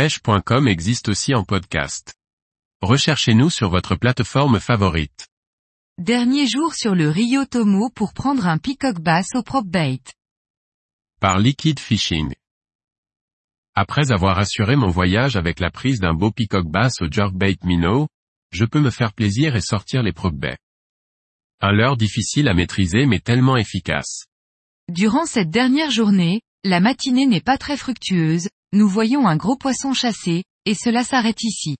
pêche.com existe aussi en podcast. Recherchez-nous sur votre plateforme favorite. Dernier jour sur le Rio Tomo pour prendre un peacock bass au prop bait. Par Liquid Fishing. Après avoir assuré mon voyage avec la prise d'un beau peacock bass au jerkbait minnow, je peux me faire plaisir et sortir les prop baits. Un leurre difficile à maîtriser mais tellement efficace. Durant cette dernière journée, la matinée n'est pas très fructueuse, nous voyons un gros poisson chassé, et cela s'arrête ici.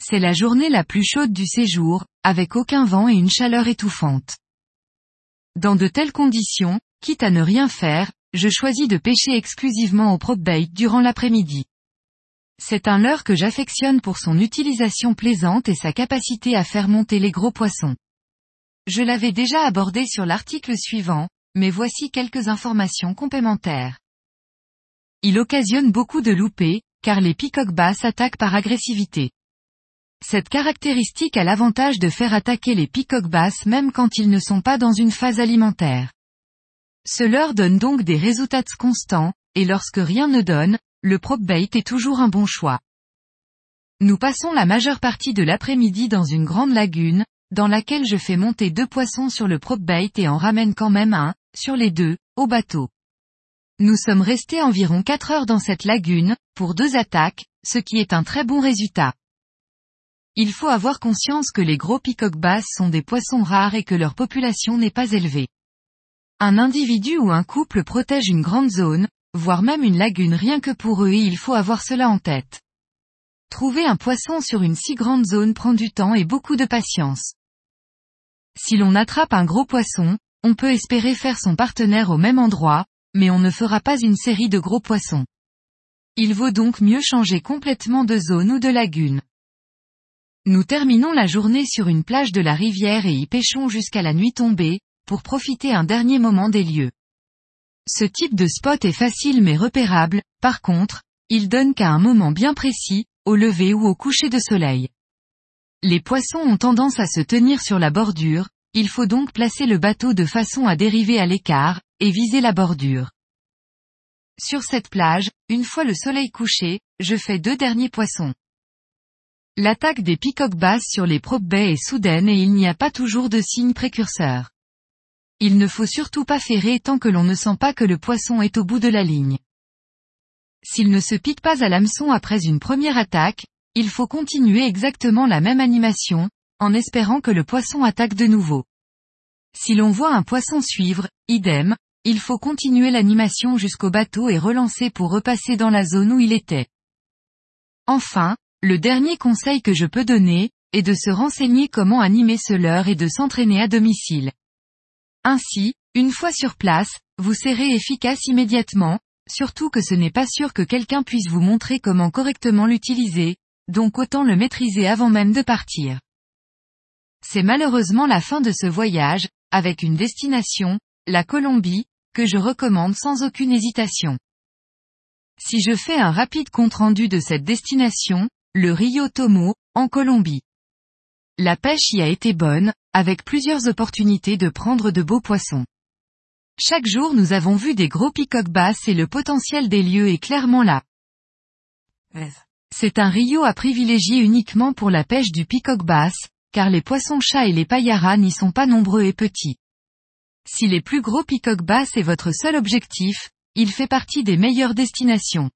C'est la journée la plus chaude du séjour, avec aucun vent et une chaleur étouffante. Dans de telles conditions, quitte à ne rien faire, je choisis de pêcher exclusivement au bait durant l'après-midi. C'est un leurre que j'affectionne pour son utilisation plaisante et sa capacité à faire monter les gros poissons. Je l'avais déjà abordé sur l'article suivant, mais voici quelques informations complémentaires. Il occasionne beaucoup de loupés, car les peacock bass attaquent par agressivité. Cette caractéristique a l'avantage de faire attaquer les peacock bass même quand ils ne sont pas dans une phase alimentaire. Ce leur donne donc des résultats constants, et lorsque rien ne donne, le prop bait est toujours un bon choix. Nous passons la majeure partie de l'après-midi dans une grande lagune, dans laquelle je fais monter deux poissons sur le prop bait et en ramène quand même un, sur les deux, au bateau. Nous sommes restés environ 4 heures dans cette lagune, pour deux attaques, ce qui est un très bon résultat. Il faut avoir conscience que les gros peacock bass sont des poissons rares et que leur population n'est pas élevée. Un individu ou un couple protège une grande zone, voire même une lagune rien que pour eux et il faut avoir cela en tête. Trouver un poisson sur une si grande zone prend du temps et beaucoup de patience. Si l'on attrape un gros poisson, on peut espérer faire son partenaire au même endroit, mais on ne fera pas une série de gros poissons. Il vaut donc mieux changer complètement de zone ou de lagune. Nous terminons la journée sur une plage de la rivière et y pêchons jusqu'à la nuit tombée, pour profiter un dernier moment des lieux. Ce type de spot est facile mais repérable, par contre, il donne qu'à un moment bien précis, au lever ou au coucher de soleil. Les poissons ont tendance à se tenir sur la bordure, il faut donc placer le bateau de façon à dériver à l'écart, et viser la bordure. Sur cette plage, une fois le soleil couché, je fais deux derniers poissons. L'attaque des peacock bass sur les prop baies est soudaine et il n'y a pas toujours de signe précurseur. Il ne faut surtout pas ferrer tant que l'on ne sent pas que le poisson est au bout de la ligne. S'il ne se pique pas à l'hameçon après une première attaque, il faut continuer exactement la même animation, en espérant que le poisson attaque de nouveau. Si l'on voit un poisson suivre, idem, il faut continuer l'animation jusqu'au bateau et relancer pour repasser dans la zone où il était. Enfin, le dernier conseil que je peux donner, est de se renseigner comment animer ce leurre et de s'entraîner à domicile. Ainsi, une fois sur place, vous serez efficace immédiatement, surtout que ce n'est pas sûr que quelqu'un puisse vous montrer comment correctement l'utiliser, donc autant le maîtriser avant même de partir. C'est malheureusement la fin de ce voyage, avec une destination, la Colombie, que je recommande sans aucune hésitation. Si je fais un rapide compte-rendu de cette destination, le Rio Tomo, en Colombie. La pêche y a été bonne, avec plusieurs opportunités de prendre de beaux poissons. Chaque jour nous avons vu des gros peacock bass et le potentiel des lieux est clairement là. C'est un Rio à privilégier uniquement pour la pêche du peacock bass, car les poissons-chats et les payaras n'y sont pas nombreux et petits. Si les plus gros peacock bass est votre seul objectif, il fait partie des meilleures destinations.